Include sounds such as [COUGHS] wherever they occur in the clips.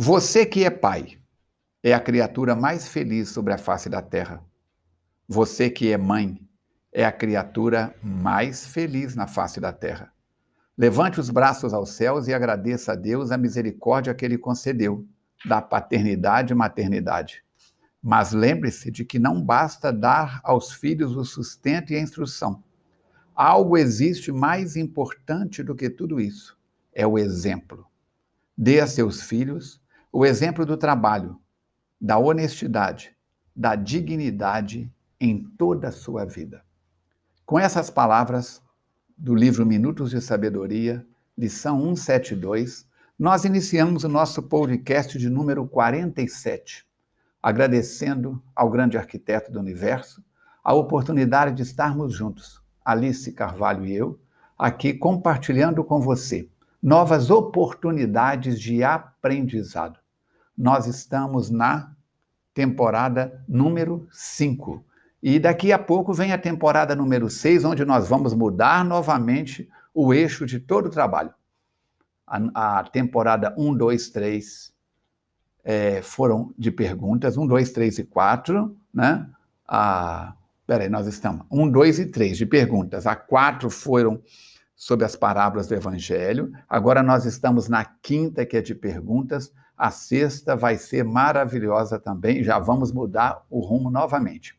Você que é pai é a criatura mais feliz sobre a face da terra. Você que é mãe é a criatura mais feliz na face da terra. Levante os braços aos céus e agradeça a Deus a misericórdia que ele concedeu da paternidade e maternidade. Mas lembre-se de que não basta dar aos filhos o sustento e a instrução. Algo existe mais importante do que tudo isso: é o exemplo. Dê a seus filhos o exemplo do trabalho, da honestidade, da dignidade em toda a sua vida. Com essas palavras do livro Minutos de Sabedoria, lição 172, nós iniciamos o nosso podcast de número 47, agradecendo ao grande arquiteto do universo a oportunidade de estarmos juntos, Alice Carvalho e eu, aqui compartilhando com você novas oportunidades de aprendizado. Nós estamos na temporada número 5. E daqui a pouco vem a temporada número 6, onde nós vamos mudar novamente o eixo de todo o trabalho. A, a temporada 1, 2, 3 é, foram de perguntas, 1, 2, 3 e 4, né? A, peraí, nós estamos. 1, 2 e 3 de perguntas. A 4 foram sobre as parábolas do Evangelho. Agora nós estamos na quinta, que é de perguntas. A sexta vai ser maravilhosa também. Já vamos mudar o rumo novamente.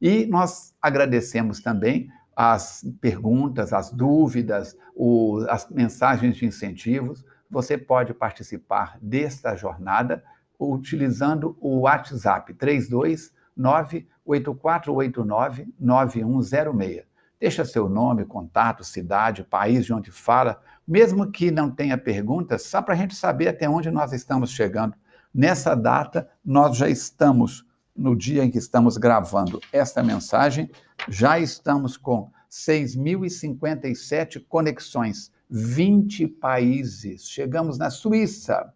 E nós agradecemos também as perguntas, as dúvidas, o, as mensagens de incentivos. Você pode participar desta jornada utilizando o WhatsApp 329 8489 9106 Deixa seu nome, contato, cidade, país de onde fala, mesmo que não tenha perguntas, só para a gente saber até onde nós estamos chegando. Nessa data, nós já estamos, no dia em que estamos gravando esta mensagem, já estamos com 6.057 conexões, 20 países. Chegamos na Suíça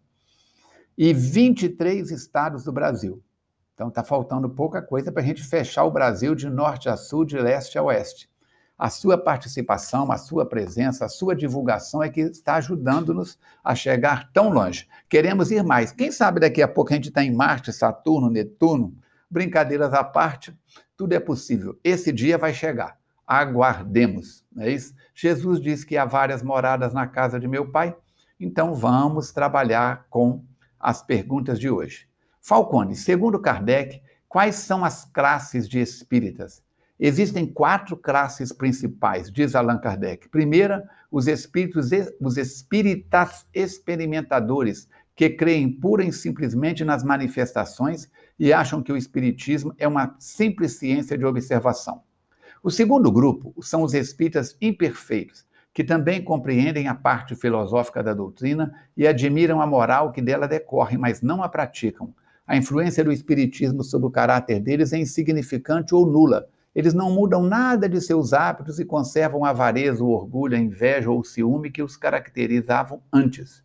e 23 estados do Brasil. Então está faltando pouca coisa para a gente fechar o Brasil de norte a sul, de leste a oeste. A sua participação, a sua presença, a sua divulgação é que está ajudando-nos a chegar tão longe. Queremos ir mais. Quem sabe daqui a pouco a gente está em Marte, Saturno, Netuno. Brincadeiras à parte, tudo é possível. Esse dia vai chegar. Aguardemos, não é isso? Jesus disse que há várias moradas na casa de meu pai, então vamos trabalhar com as perguntas de hoje. Falcone, segundo Kardec, quais são as classes de espíritas? Existem quatro classes principais, diz Allan Kardec. Primeira, os espíritos, os espíritas experimentadores, que creem pura e simplesmente nas manifestações e acham que o espiritismo é uma simples ciência de observação. O segundo grupo são os espíritas imperfeitos, que também compreendem a parte filosófica da doutrina e admiram a moral que dela decorre, mas não a praticam. A influência do espiritismo sobre o caráter deles é insignificante ou nula, eles não mudam nada de seus hábitos e conservam a avareza, o orgulho, a inveja ou o ciúme que os caracterizavam antes.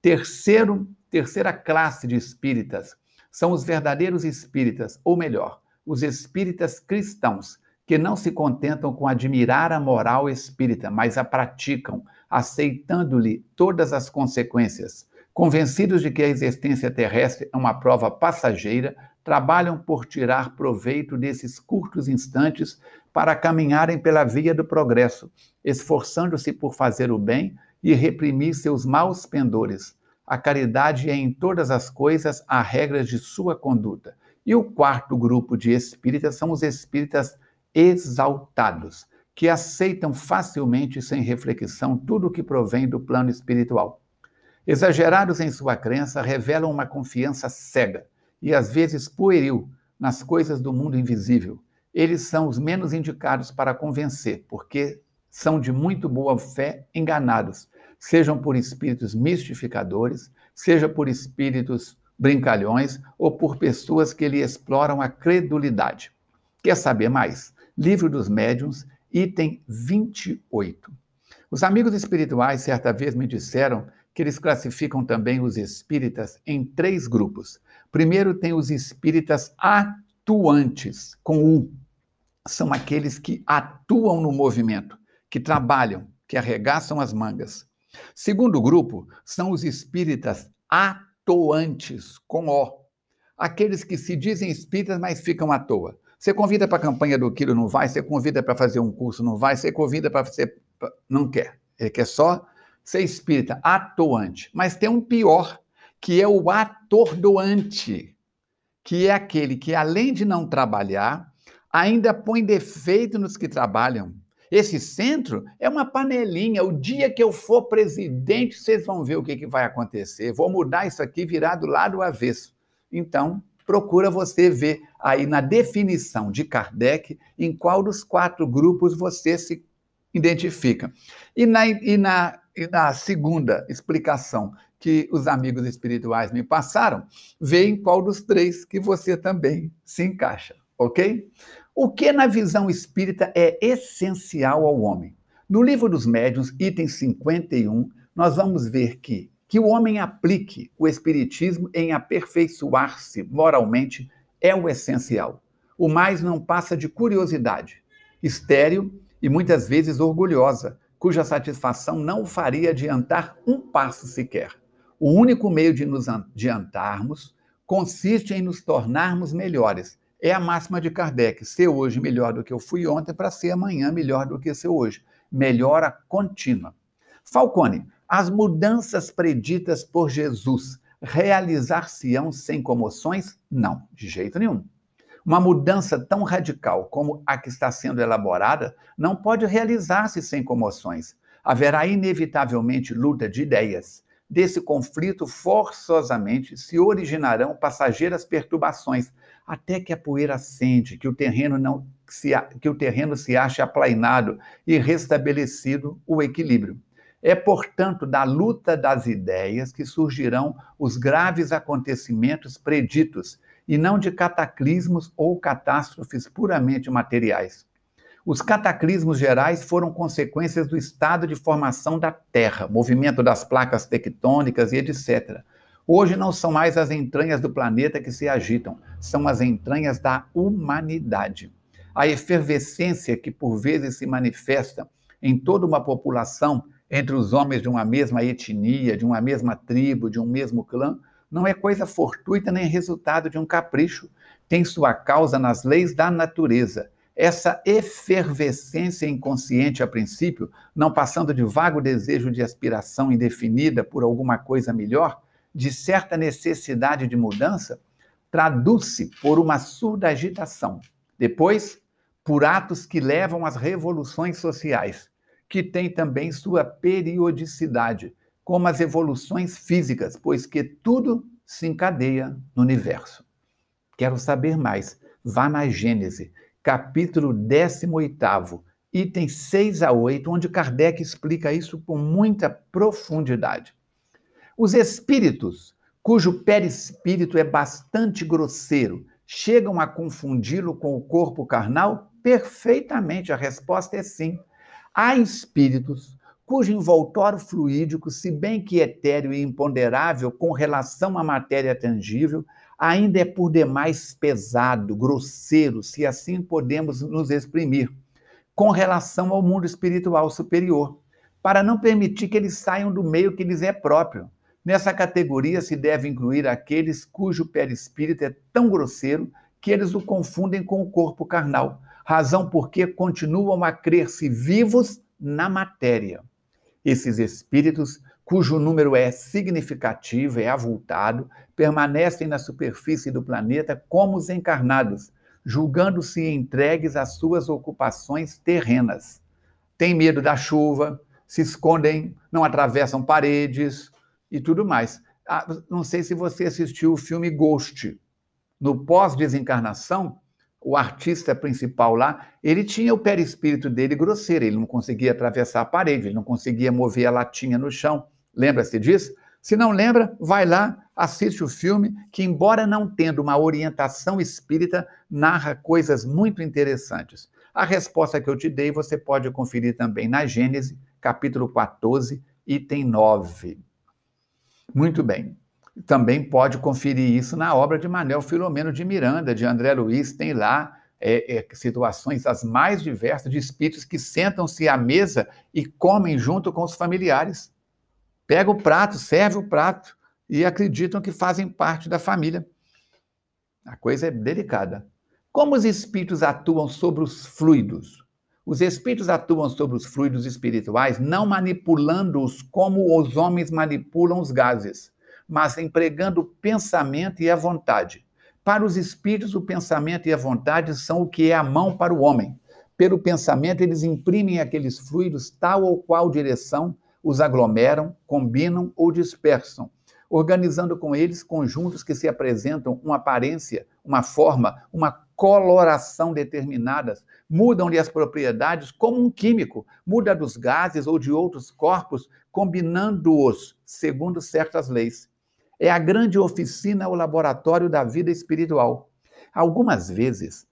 Terceiro, terceira classe de espíritas são os verdadeiros espíritas, ou melhor, os espíritas cristãos, que não se contentam com admirar a moral espírita, mas a praticam, aceitando-lhe todas as consequências. Convencidos de que a existência terrestre é uma prova passageira, trabalham por tirar proveito desses curtos instantes para caminharem pela via do progresso, esforçando-se por fazer o bem e reprimir seus maus pendores. A caridade é em todas as coisas a regra de sua conduta. E o quarto grupo de espíritas são os espíritas exaltados, que aceitam facilmente sem reflexão tudo o que provém do plano espiritual. Exagerados em sua crença, revelam uma confiança cega e às vezes pueril nas coisas do mundo invisível. Eles são os menos indicados para convencer, porque são de muito boa fé enganados, sejam por espíritos mistificadores, seja por espíritos brincalhões ou por pessoas que lhe exploram a credulidade. Quer saber mais? Livro dos Médiuns, item 28. Os amigos espirituais certa vez me disseram que eles classificam também os espíritas em três grupos. Primeiro tem os espíritas atuantes, com U. São aqueles que atuam no movimento, que trabalham, que arregaçam as mangas. Segundo grupo são os espíritas atoantes, com O. Aqueles que se dizem espíritas, mas ficam à toa. Você convida para a campanha do quilo, não vai. Você convida para fazer um curso, não vai. Você convida para fazer. Não quer. Ele quer só ser espírita, atuante. Mas tem um pior, que é o atordoante, que é aquele que, além de não trabalhar, ainda põe defeito nos que trabalham. Esse centro é uma panelinha. O dia que eu for presidente, vocês vão ver o que, que vai acontecer. Vou mudar isso aqui, virar do lado avesso. Então, procura você ver aí na definição de Kardec em qual dos quatro grupos você se identifica. E na, e na, e na segunda explicação que os amigos espirituais me passaram, vê em qual dos três que você também se encaixa, ok? O que na visão espírita é essencial ao homem? No livro dos médiuns, item 51, nós vamos ver que que o homem aplique o espiritismo em aperfeiçoar-se moralmente é o essencial. O mais não passa de curiosidade, estéril e muitas vezes orgulhosa, cuja satisfação não o faria adiantar um passo sequer. O único meio de nos adiantarmos consiste em nos tornarmos melhores. É a máxima de Kardec: ser hoje melhor do que eu fui ontem, para ser amanhã melhor do que ser hoje. Melhora contínua. Falcone, as mudanças preditas por Jesus realizar-se-ão sem comoções? Não, de jeito nenhum. Uma mudança tão radical como a que está sendo elaborada não pode realizar-se sem comoções. Haverá inevitavelmente luta de ideias. Desse conflito, forçosamente, se originarão passageiras perturbações, até que a poeira acende, que o terreno não se, que o terreno se ache aplainado e restabelecido o equilíbrio. É, portanto, da luta das ideias que surgirão os graves acontecimentos preditos, e não de cataclismos ou catástrofes puramente materiais. Os cataclismos gerais foram consequências do estado de formação da Terra, movimento das placas tectônicas e etc. Hoje não são mais as entranhas do planeta que se agitam, são as entranhas da humanidade. A efervescência que por vezes se manifesta em toda uma população entre os homens de uma mesma etnia, de uma mesma tribo, de um mesmo clã, não é coisa fortuita nem resultado de um capricho. Tem sua causa nas leis da natureza. Essa efervescência inconsciente a princípio, não passando de vago desejo de aspiração indefinida por alguma coisa melhor, de certa necessidade de mudança, traduz-se por uma surda agitação. Depois, por atos que levam às revoluções sociais que tem também sua periodicidade, como as evoluções físicas, pois que tudo se encadeia no universo. Quero saber mais? Vá na Gênese, capítulo 18, item 6 a 8, onde Kardec explica isso com muita profundidade. Os espíritos, cujo perispírito é bastante grosseiro, chegam a confundi-lo com o corpo carnal? Perfeitamente, a resposta é sim. Há espíritos cujo envoltório fluídico, se bem que etéreo e imponderável com relação à matéria tangível, ainda é por demais pesado, grosseiro, se assim podemos nos exprimir, com relação ao mundo espiritual superior, para não permitir que eles saiam do meio que lhes é próprio. Nessa categoria se deve incluir aqueles cujo perispírito é tão grosseiro que eles o confundem com o corpo carnal, razão porque continuam a crer-se vivos na matéria. Esses espíritos, cujo número é significativo, é avultado, permanecem na superfície do planeta como os encarnados, julgando-se entregues às suas ocupações terrenas. Têm medo da chuva, se escondem, não atravessam paredes e tudo mais. Ah, não sei se você assistiu o filme Ghost. No pós-desencarnação, o artista principal lá, ele tinha o perispírito dele grosseiro, ele não conseguia atravessar a parede, ele não conseguia mover a latinha no chão. Lembra-se disso? Se não lembra, vai lá, assiste o filme, que, embora não tendo uma orientação espírita, narra coisas muito interessantes. A resposta que eu te dei você pode conferir também na Gênesis, capítulo 14, item 9. Muito bem também pode conferir isso na obra de Manuel Filomeno de Miranda, de André Luiz, tem lá é, é, situações as mais diversas de espíritos que sentam-se à mesa e comem junto com os familiares. Pega o prato, serve o prato, e acreditam que fazem parte da família. A coisa é delicada. Como os espíritos atuam sobre os fluidos? Os espíritos atuam sobre os fluidos espirituais não manipulando-os como os homens manipulam os gases, mas empregando o pensamento e a vontade. Para os espíritos, o pensamento e a vontade são o que é a mão para o homem. Pelo pensamento, eles imprimem aqueles fluidos tal ou qual direção os aglomeram, combinam ou dispersam, organizando com eles conjuntos que se apresentam uma aparência, uma forma, uma coloração determinadas, mudam-lhe as propriedades como um químico, muda dos gases ou de outros corpos, combinando-os segundo certas leis. É a grande oficina ou laboratório da vida espiritual. Algumas vezes,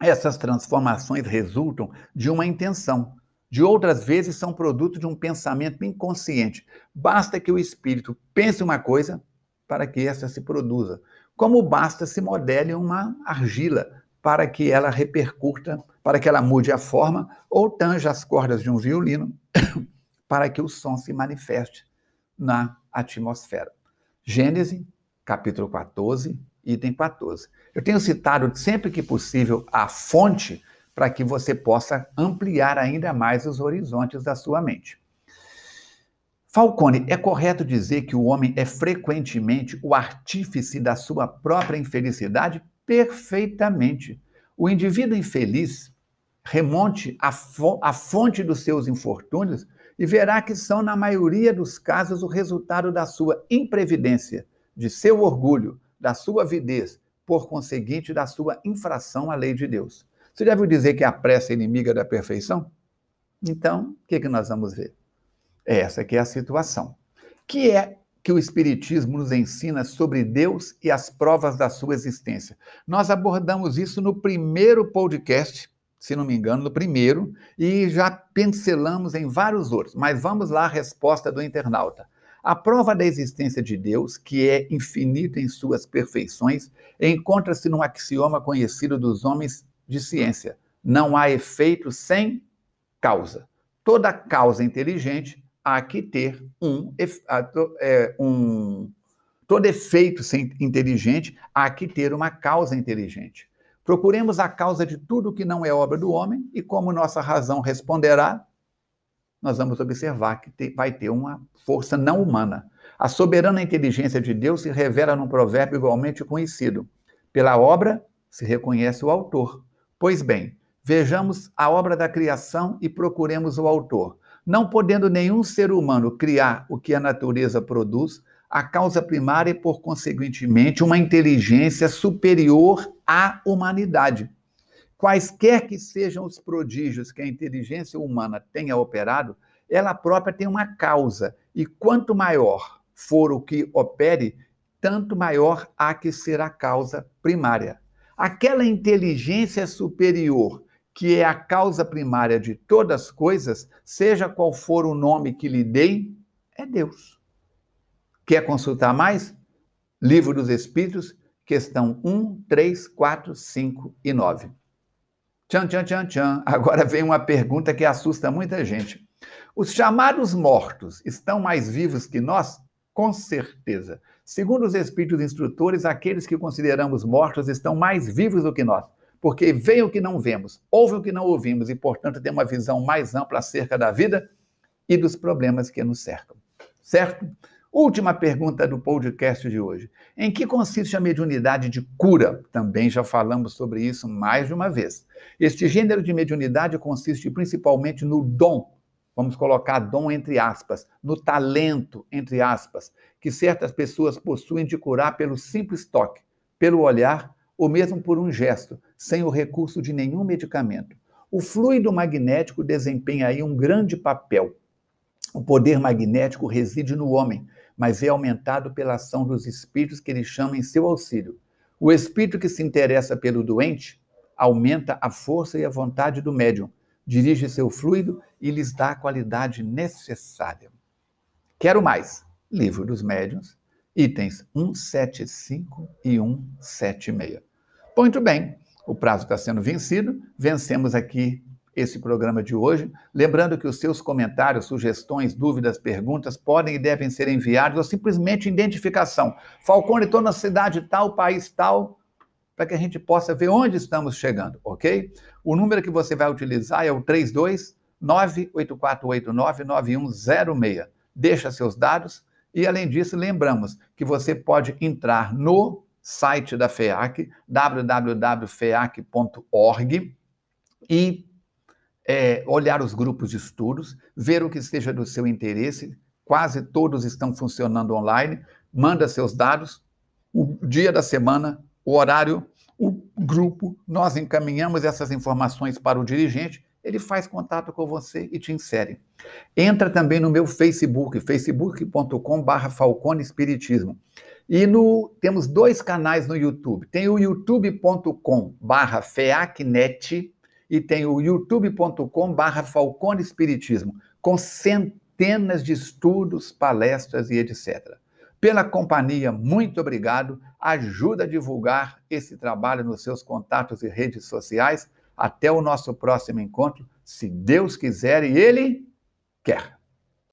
essas transformações resultam de uma intenção, de outras vezes são produto de um pensamento inconsciente. Basta que o espírito pense uma coisa para que essa se produza. Como basta se modele uma argila para que ela repercuta, para que ela mude a forma ou tanja as cordas de um violino [COUGHS] para que o som se manifeste na atmosfera. Gênesis, capítulo 14, item 14. Eu tenho citado sempre que possível a fonte para que você possa ampliar ainda mais os horizontes da sua mente. Falcone, é correto dizer que o homem é frequentemente o artífice da sua própria infelicidade? Perfeitamente. O indivíduo infeliz remonte a fonte dos seus infortúnios e verá que são, na maioria dos casos, o resultado da sua imprevidência, de seu orgulho, da sua avidez, por conseguinte, da sua infração à lei de Deus. Você já dizer que a pressa é inimiga da perfeição? Então, o que, que nós vamos ver? Essa que é a situação. Que é que o Espiritismo nos ensina sobre Deus e as provas da sua existência. Nós abordamos isso no primeiro podcast, se não me engano, no primeiro, e já pincelamos em vários outros. Mas vamos lá a resposta do internauta. A prova da existência de Deus, que é infinito em suas perfeições, encontra-se num axioma conhecido dos homens de ciência. Não há efeito sem causa. Toda causa inteligente há que ter um, é, um todo efeito inteligente há que ter uma causa inteligente. Procuremos a causa de tudo que não é obra do homem e como nossa razão responderá, nós vamos observar que vai ter uma força não humana. A soberana inteligência de Deus se revela num provérbio igualmente conhecido. Pela obra se reconhece o autor. Pois bem, vejamos a obra da criação e procuremos o autor. Não podendo nenhum ser humano criar o que a natureza produz, a causa primária é, por conseguintemente, uma inteligência superior à humanidade. Quaisquer que sejam os prodígios que a inteligência humana tenha operado, ela própria tem uma causa, e quanto maior for o que opere, tanto maior há que ser a causa primária. Aquela inteligência superior, que é a causa primária de todas as coisas, seja qual for o nome que lhe deem, é Deus. Quer consultar mais? Livro dos Espíritos, questão 1, 3, 4, 5 e 9. Tchan, tchan, tchan, tchan. Agora vem uma pergunta que assusta muita gente. Os chamados mortos estão mais vivos que nós? Com certeza. Segundo os espíritos instrutores, aqueles que consideramos mortos estão mais vivos do que nós, porque veem o que não vemos, ouvem o que não ouvimos e, portanto, têm uma visão mais ampla acerca da vida e dos problemas que nos cercam. Certo? Última pergunta do podcast de hoje. Em que consiste a mediunidade de cura? Também já falamos sobre isso mais de uma vez. Este gênero de mediunidade consiste principalmente no dom vamos colocar dom entre aspas, no talento entre aspas, que certas pessoas possuem de curar pelo simples toque, pelo olhar ou mesmo por um gesto, sem o recurso de nenhum medicamento. O fluido magnético desempenha aí um grande papel. O poder magnético reside no homem, mas é aumentado pela ação dos espíritos que ele chama em seu auxílio. O espírito que se interessa pelo doente aumenta a força e a vontade do médium, dirige seu fluido e lhes dá a qualidade necessária. Quero mais. Livro dos Médiuns, itens 175 e 176. Muito bem, o prazo está sendo vencido, vencemos aqui esse programa de hoje. Lembrando que os seus comentários, sugestões, dúvidas, perguntas podem e devem ser enviados ou simplesmente identificação. Falcone, estou na cidade tal, país tal, para que a gente possa ver onde estamos chegando, ok? O número que você vai utilizar é o 32 984899106. Deixa seus dados e, além disso, lembramos que você pode entrar no site da FEAC, www.feac.org, e é, olhar os grupos de estudos, ver o que esteja do seu interesse. Quase todos estão funcionando online. Manda seus dados, o dia da semana, o horário, o grupo. Nós encaminhamos essas informações para o dirigente. Ele faz contato com você e te insere. Entra também no meu Facebook, facebook.com.br Falcone Espiritismo. E no, temos dois canais no YouTube. Tem o youtube.com/barra feacnet e tem o youtube.com/barra Falcone Espiritismo, com centenas de estudos, palestras e etc. Pela companhia, muito obrigado. Ajuda a divulgar esse trabalho nos seus contatos e redes sociais. Até o nosso próximo encontro, se Deus quiser e Ele quer.